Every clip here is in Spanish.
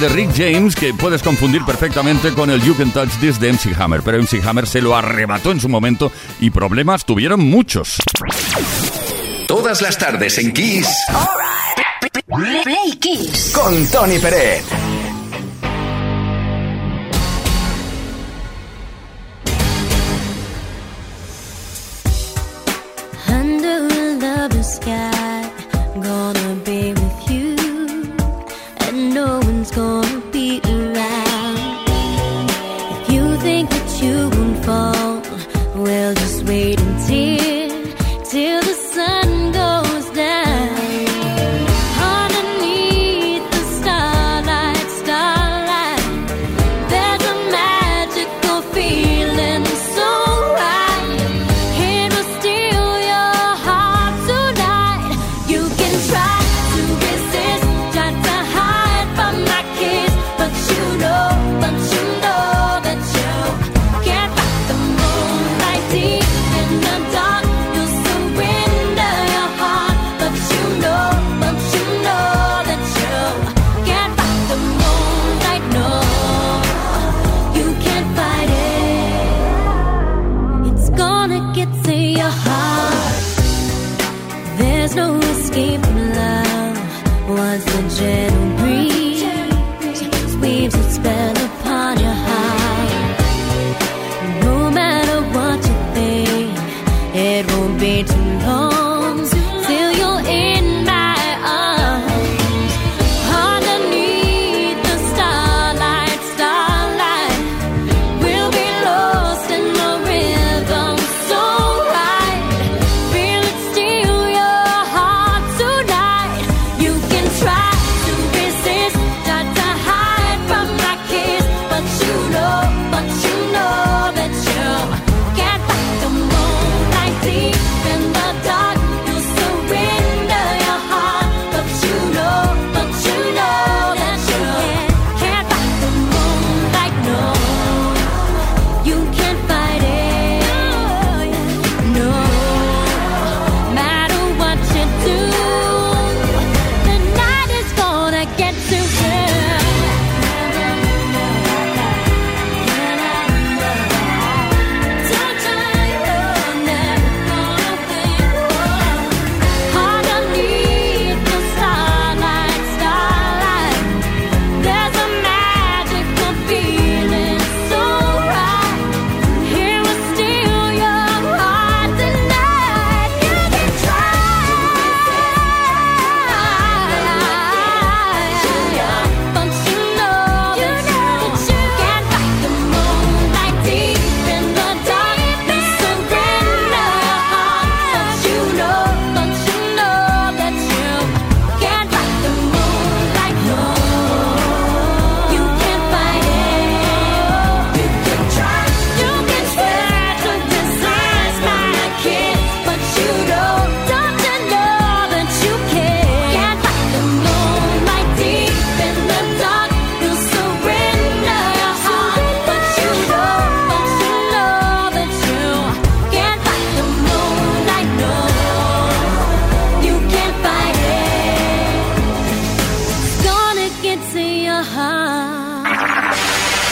de Rick James que puedes confundir perfectamente con el You Can Touch This de MC Hammer, pero MC Hammer se lo arrebató en su momento y problemas tuvieron muchos. Todas las tardes en Kiss. Play Kiss. Con Tony Pérez.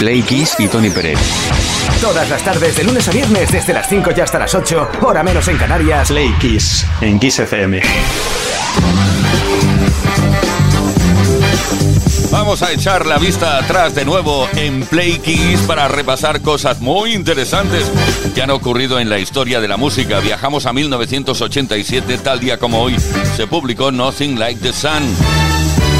Play Kiss y Tony Pérez. Todas las tardes, de lunes a viernes, desde las 5 y hasta las 8, hora menos en Canarias. Play Kiss, en Kiss FM. Vamos a echar la vista atrás de nuevo en Play Kiss para repasar cosas muy interesantes que han ocurrido en la historia de la música. Viajamos a 1987, tal día como hoy, se publicó Nothing Like the Sun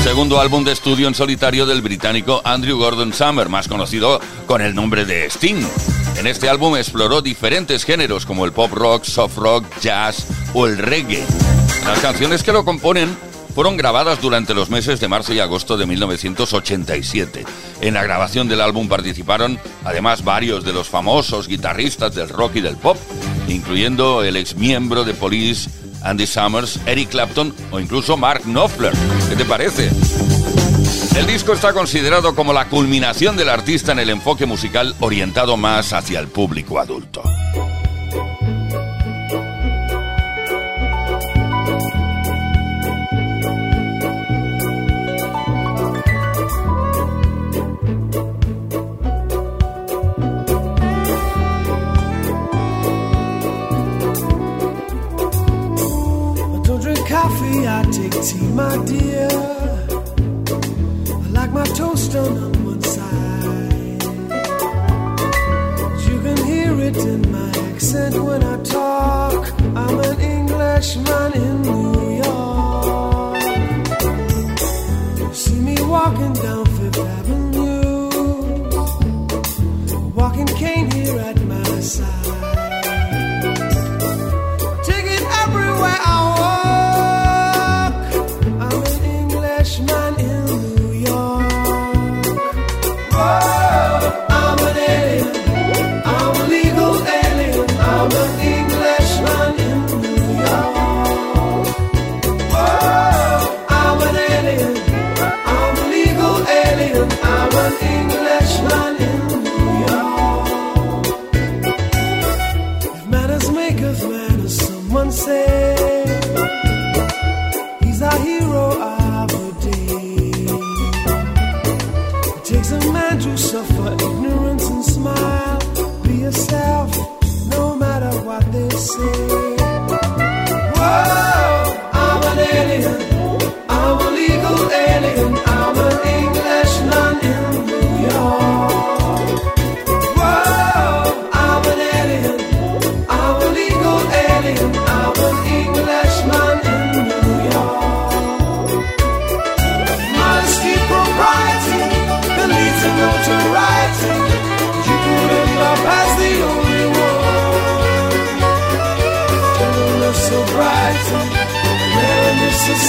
segundo álbum de estudio en solitario del británico Andrew Gordon Summer, más conocido con el nombre de Sting. En este álbum exploró diferentes géneros como el pop rock, soft rock, jazz o el reggae. Las canciones que lo componen fueron grabadas durante los meses de marzo y agosto de 1987. En la grabación del álbum participaron además varios de los famosos guitarristas del rock y del pop, incluyendo el ex miembro de Police Andy Summers, Eric Clapton o incluso Mark Knopfler. ¿Qué te parece? El disco está considerado como la culminación del artista en el enfoque musical orientado más hacia el público adulto. Tea, my dear. I like my toast on one side. You can hear it in my accent when I talk. I'm an Englishman in New York. See me walking down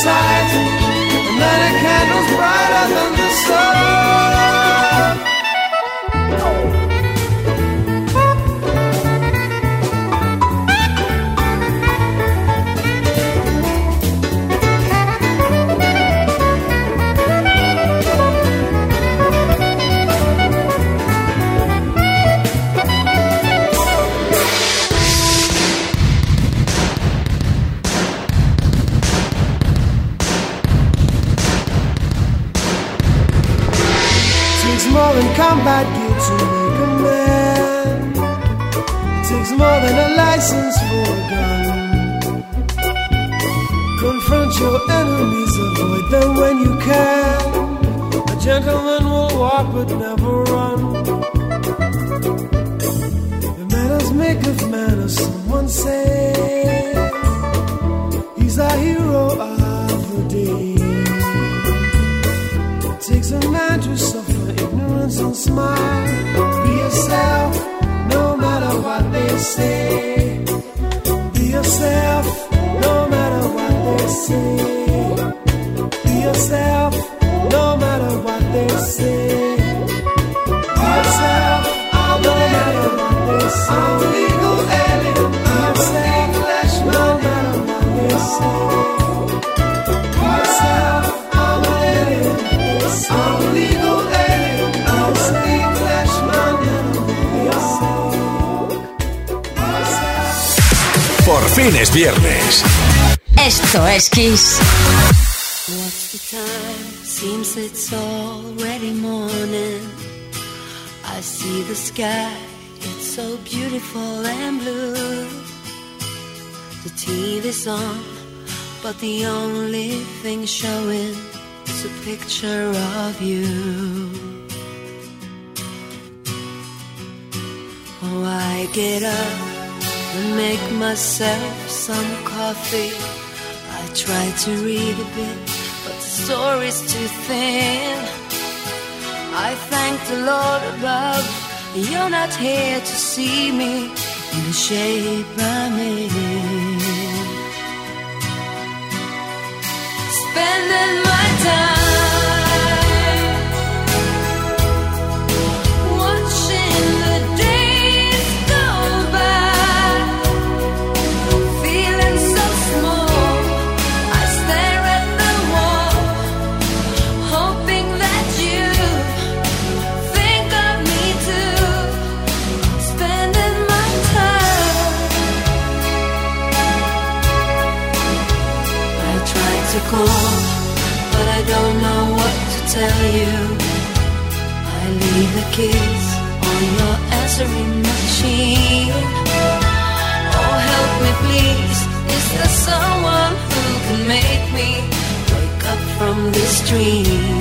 sides Gentlemen will walk but never run. The manners make of manners, someone say. He's a hero of the day. It takes a man to suffer ignorance and smile. Be yourself, no matter what they say. Be yourself, no matter what they say. Be yourself. Es viernes. Esto es Kiss. What's the time? Seems it's. I see the sky, it's so beautiful and blue. The TV's on, but the only thing showing is a picture of you. Oh, I get up and make myself some coffee. I try to read a bit, but the story's too thin. I thank the Lord above. You're not here to see me in the shape I'm in. Spending my time leave on your answering machine. Oh, help me, please. Is there someone who can make me wake up from this dream?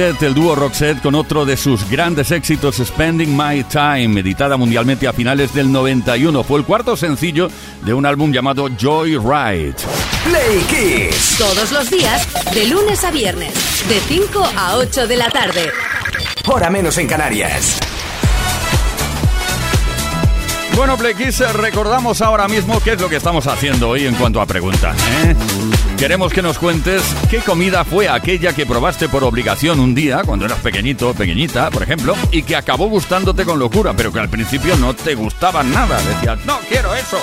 Roxette, el dúo Roxette con otro de sus grandes éxitos, Spending My Time, editada mundialmente a finales del 91. Fue el cuarto sencillo de un álbum llamado Joy Ride. Play Kiss. Todos los días, de lunes a viernes, de 5 a 8 de la tarde. Hora menos en Canarias. Bueno, eh, recordamos ahora mismo qué es lo que estamos haciendo hoy en cuanto a preguntas. ¿eh? Queremos que nos cuentes qué comida fue aquella que probaste por obligación un día, cuando eras pequeñito, pequeñita, por ejemplo, y que acabó gustándote con locura, pero que al principio no te gustaba nada. Decías, no quiero eso.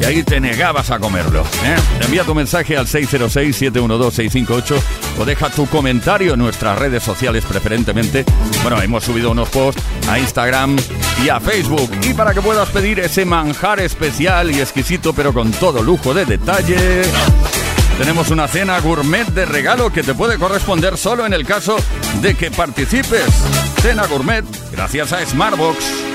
Y ahí te negabas a comerlo. ¿eh? Envía tu mensaje al 606-712-658 o deja tu comentario en nuestras redes sociales preferentemente. Bueno, hemos subido unos posts a Instagram y a Facebook. Y para que puedas pedir ese manjar especial y exquisito, pero con todo lujo de detalle, tenemos una cena gourmet de regalo que te puede corresponder solo en el caso de que participes. Cena gourmet gracias a Smartbox.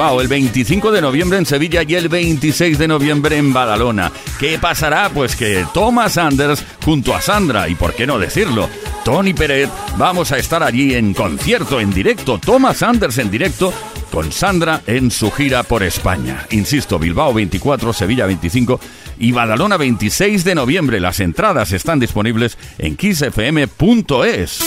El 25 de noviembre en Sevilla y el 26 de noviembre en Badalona. ¿Qué pasará? Pues que Thomas Anders junto a Sandra, y por qué no decirlo, Tony Pérez, vamos a estar allí en concierto, en directo, Thomas Anders en directo, con Sandra en su gira por España. Insisto, Bilbao 24, Sevilla 25 y Badalona 26 de noviembre. Las entradas están disponibles en kissfm.es.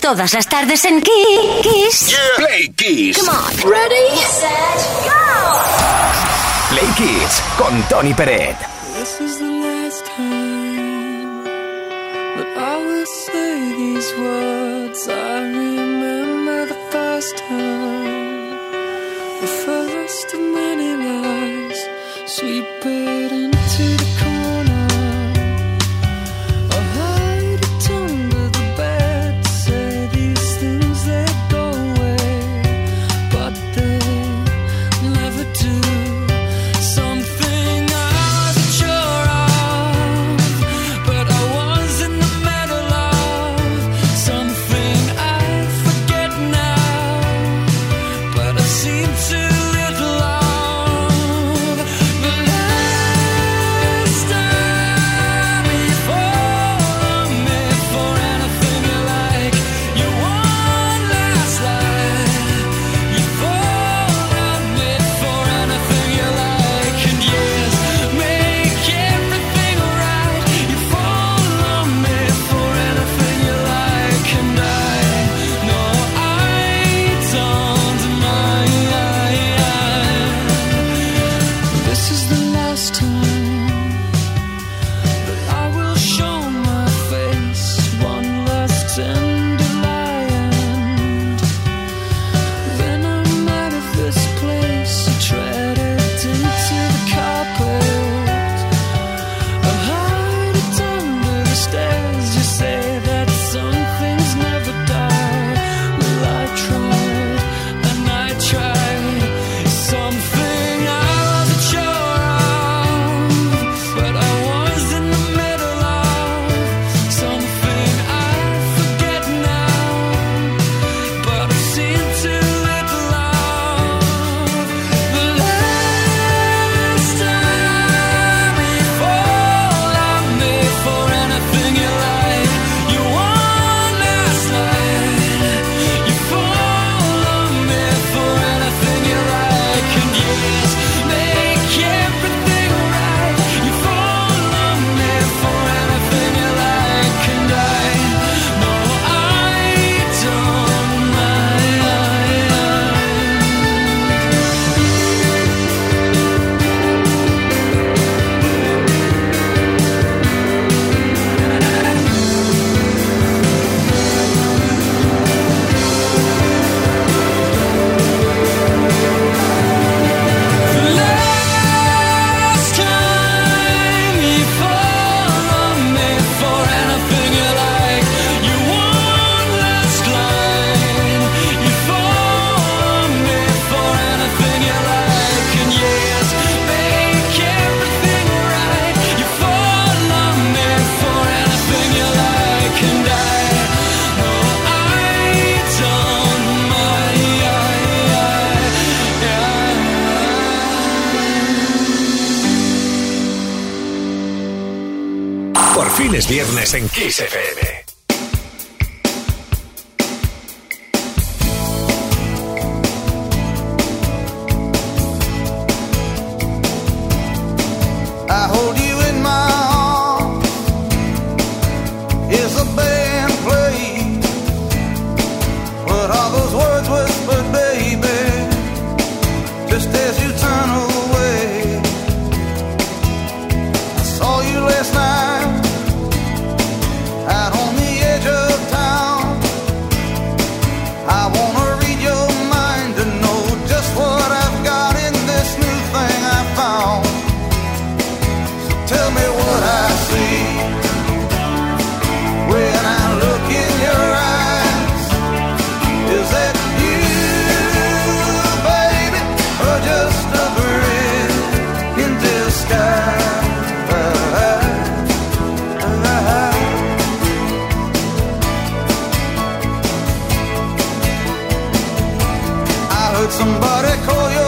Todas las tardes en Kiss. Play Kiss. Come on. Ready, set, go. Play Kiss con Tony Peret. This is the last time that I will say these words. I remember the first time, sweet burden viernes en Kiss FM. Somebody call your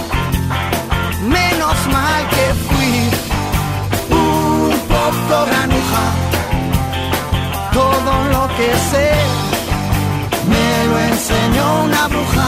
Mal que fui un poco granuja todo lo que sé me lo enseñó una bruja.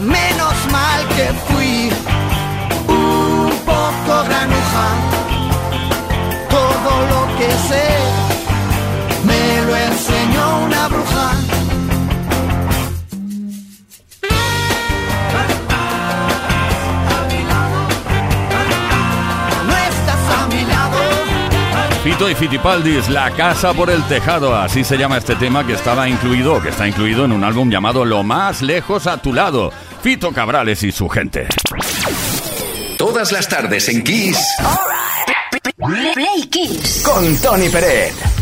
Menos mal que fui un poco granuja todo lo que sé me lo enseñó una bruja. Fito y Fitipaldis, La Casa por el Tejado, así se llama este tema que estaba incluido, que está incluido en un álbum llamado Lo Más Lejos a Tu Lado. Fito Cabrales y su gente. Todas las tardes en Kiss. Play Kiss. Con Tony Peret.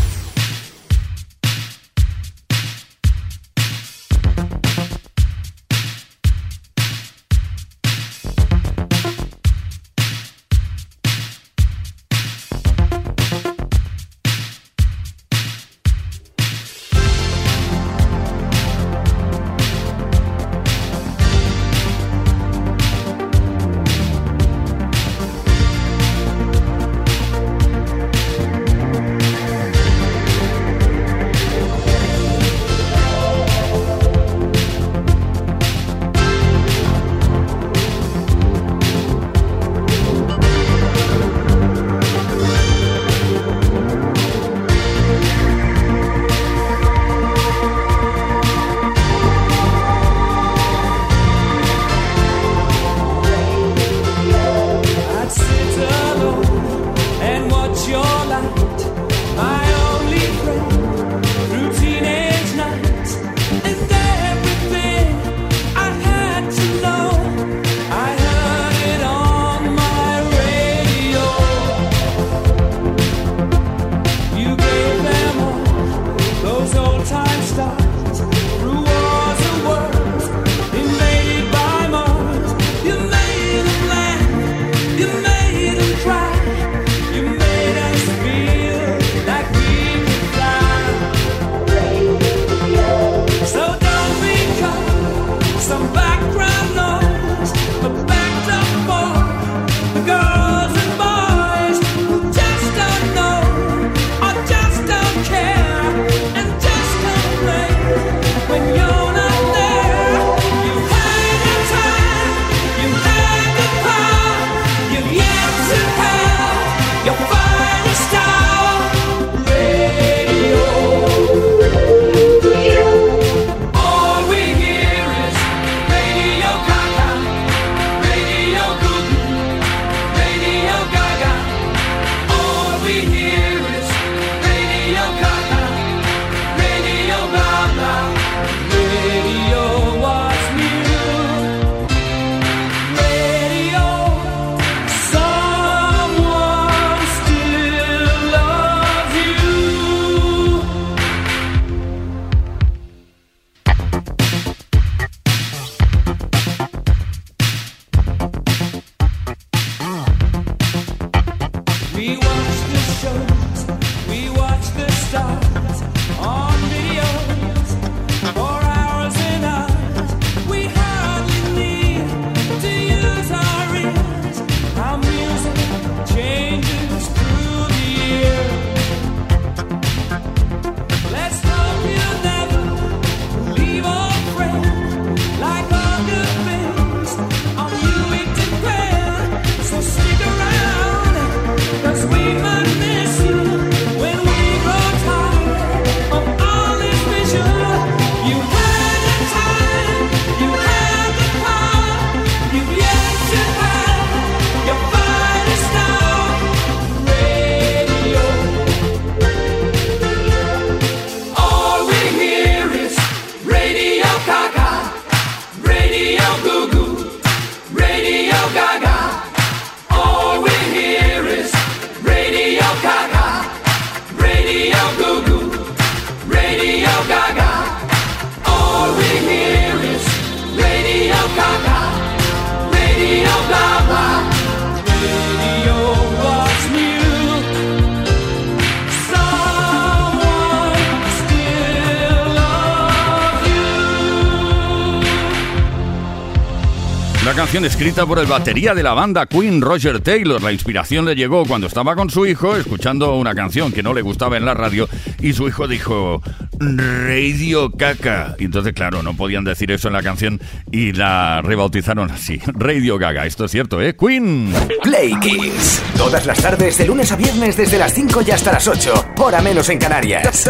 Escrita por el batería de la banda Queen, Roger Taylor. La inspiración le llegó cuando estaba con su hijo escuchando una canción que no le gustaba en la radio y su hijo dijo Radio Caca. Y entonces, claro, no podían decir eso en la canción y la rebautizaron así. Radio Gaga. Esto es cierto, ¿eh? Queen. Play Kiss. Todas las tardes, de lunes a viernes, desde las 5 y hasta las 8. Hora menos en Canarias.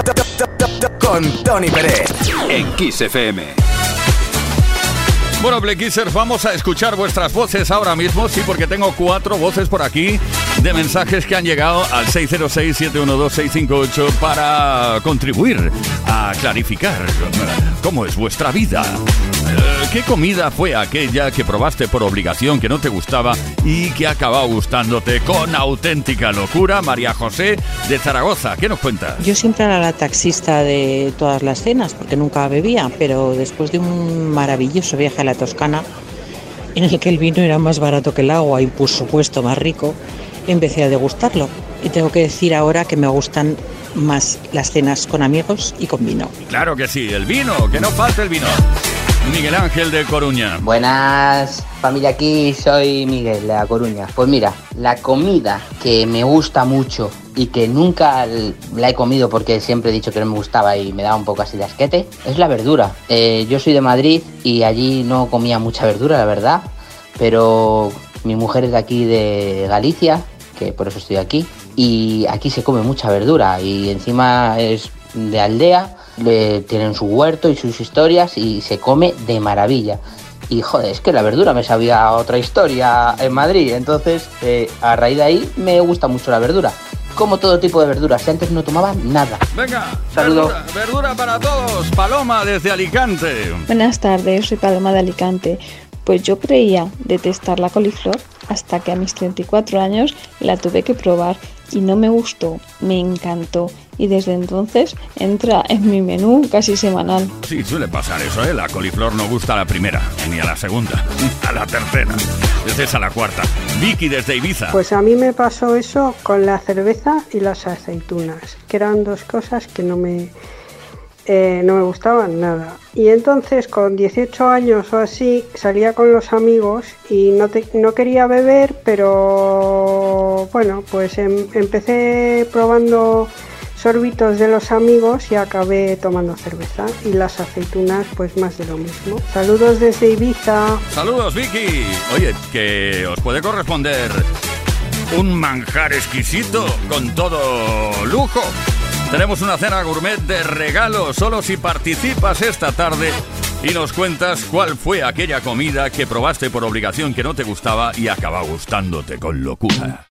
Con Tony Pérez. En Kiss FM. Bueno, Blackissers, vamos a escuchar vuestras voces ahora mismo, sí, porque tengo cuatro voces por aquí de mensajes que han llegado al 606-712-658 para contribuir a clarificar cómo es vuestra vida. Eh, ¿Qué comida fue aquella que probaste por obligación, que no te gustaba y que acabado gustándote con auténtica locura? María José de Zaragoza, ¿qué nos cuentas? Yo siempre era la taxista de todas las cenas porque nunca bebía, pero después de un maravilloso viaje a la Toscana, en el que el vino era más barato que el agua y por supuesto más rico, empecé a degustarlo. Y tengo que decir ahora que me gustan más las cenas con amigos y con vino. Claro que sí, el vino, que no falte el vino. Miguel Ángel de Coruña. Buenas, familia aquí, soy Miguel de La Coruña. Pues mira, la comida que me gusta mucho y que nunca la he comido porque siempre he dicho que no me gustaba y me daba un poco así de asquete, es la verdura. Eh, yo soy de Madrid y allí no comía mucha verdura, la verdad, pero mi mujer es de aquí de Galicia, que por eso estoy aquí, y aquí se come mucha verdura y encima es de aldea, le, tienen su huerto y sus historias y se come de maravilla. Y joder, es que la verdura me sabía otra historia en Madrid, entonces eh, a raíz de ahí me gusta mucho la verdura. Como todo tipo de verduras, si antes no tomaba nada. Venga, Saludo. verdura, verdura para todos. Paloma desde Alicante. Buenas tardes, soy Paloma de Alicante. Pues yo creía detestar la coliflor hasta que a mis 34 años la tuve que probar y no me gustó, me encantó y desde entonces entra en mi menú casi semanal. Sí, suele pasar eso, ¿eh? La coliflor no gusta a la primera, ni a la segunda, a la tercera. Desde es a la cuarta. Vicky desde Ibiza. Pues a mí me pasó eso con la cerveza y las aceitunas, que eran dos cosas que no me, eh, no me gustaban nada. Y entonces con 18 años o así salía con los amigos y no, no quería beber, pero bueno, pues em- empecé probando sorbitos de los amigos y acabé tomando cerveza y las aceitunas pues más de lo mismo. Saludos desde Ibiza. Saludos, Vicky. Oye, que os puede corresponder un manjar exquisito con todo lujo. Tenemos una cena gourmet de regalo solo si participas esta tarde y nos cuentas cuál fue aquella comida que probaste por obligación que no te gustaba y acaba gustándote con locura.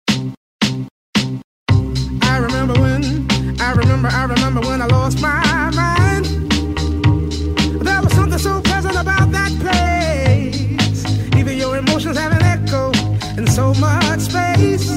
Emotions have an echo in so much space.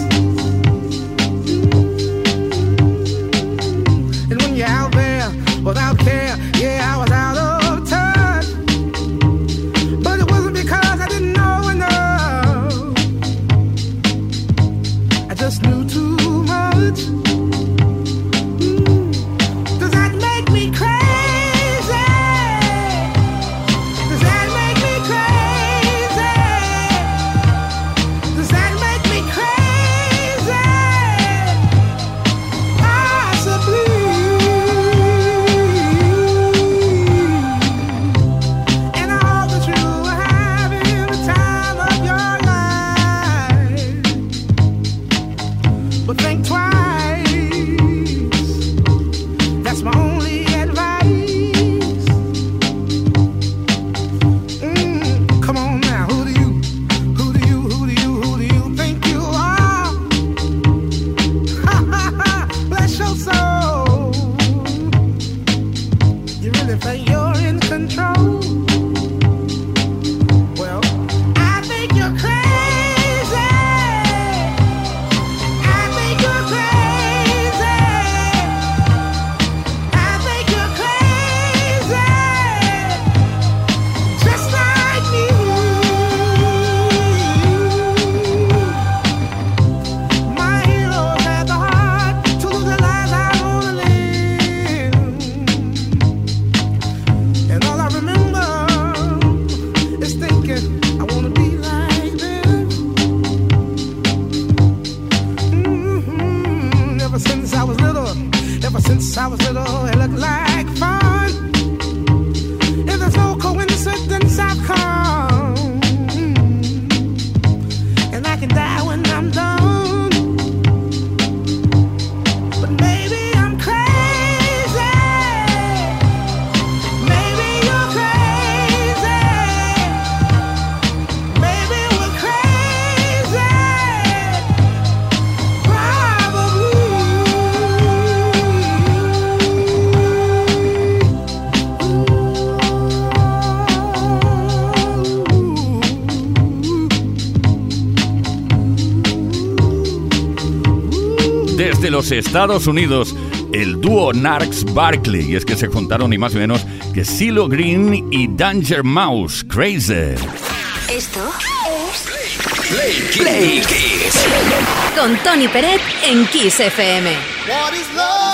Estados Unidos, el dúo Narcs Barkley. Y es que se juntaron ni más ni menos que Silo Green y Danger Mouse. Crazy. Esto es Play, Play, Con Tony Peret en Kiss FM. What is love?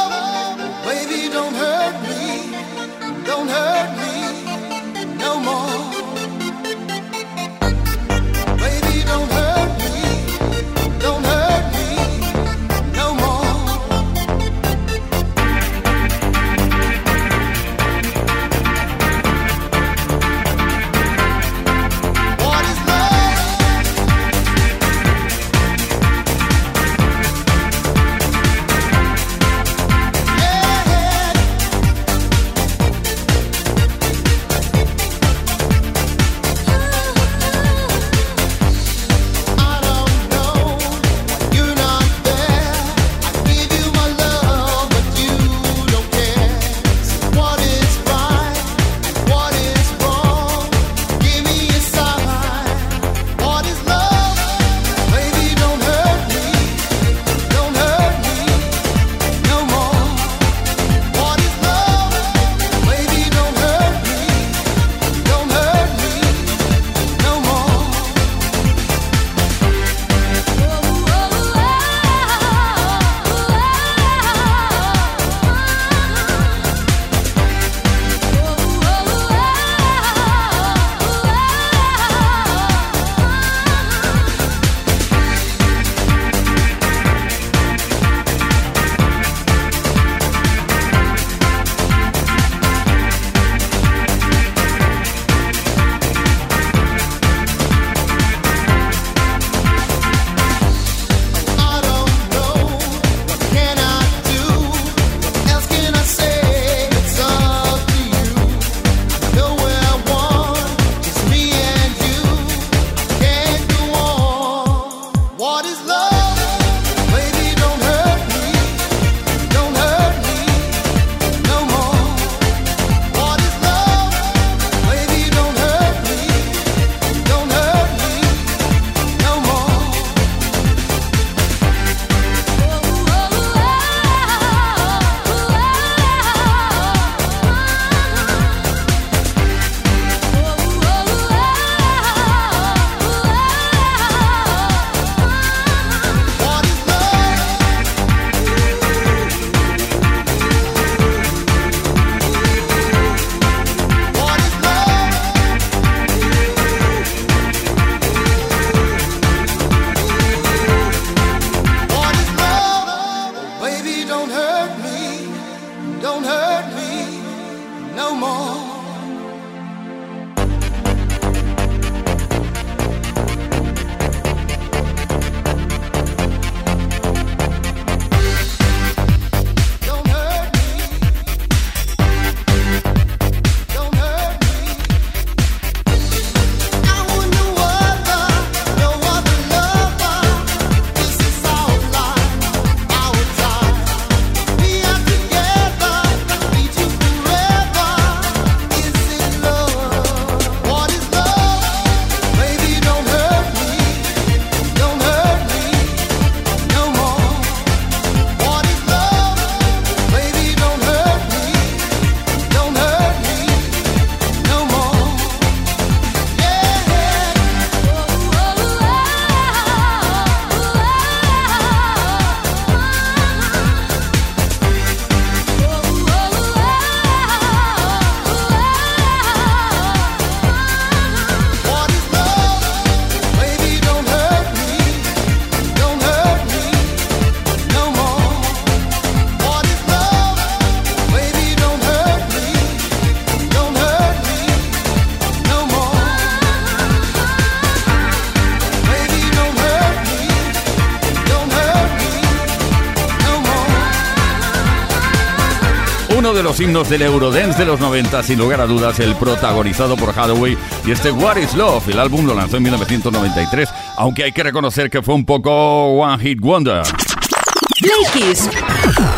los himnos del Eurodance de los 90, sin lugar a dudas, el protagonizado por Hathaway y este What is Love. El álbum lo lanzó en 1993, aunque hay que reconocer que fue un poco One Hit Wonder.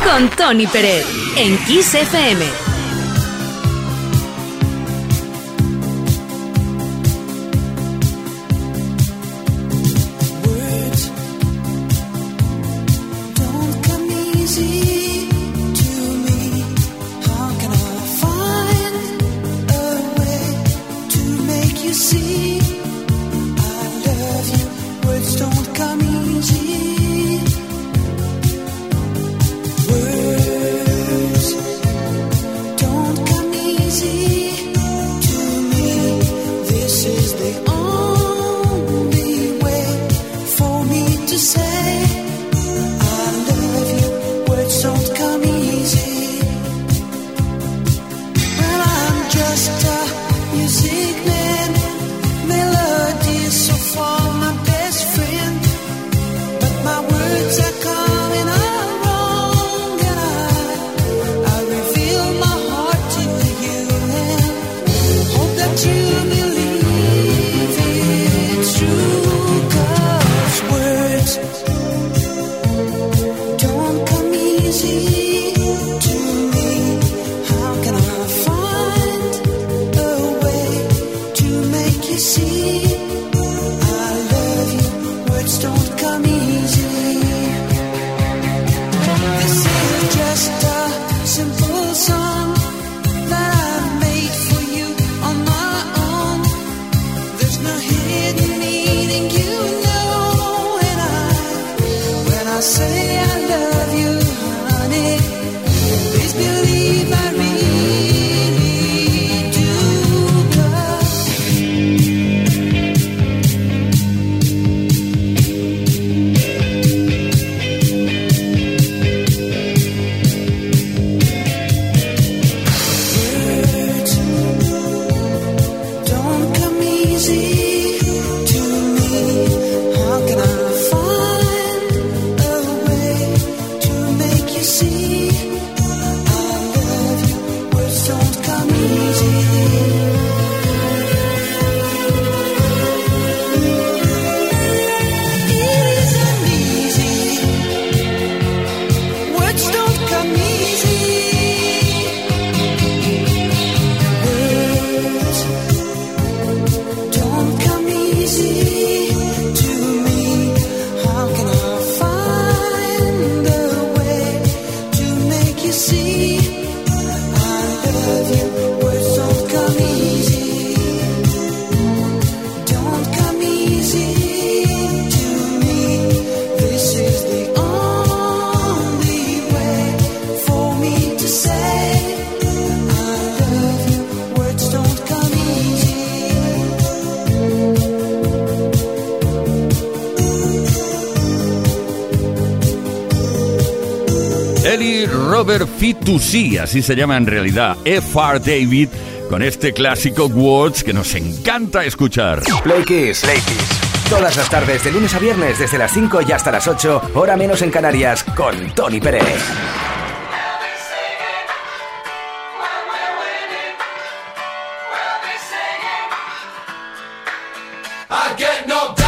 Con Tony Pérez en Kiss FM. Robert Fitoussi, así se llama en realidad, F.R. David, con este clásico Words que nos encanta escuchar. Play Kiss. Play Kiss. Todas las tardes, de lunes a viernes, desde las 5 y hasta las 8, hora menos en Canarias, con Tony Pérez. I get no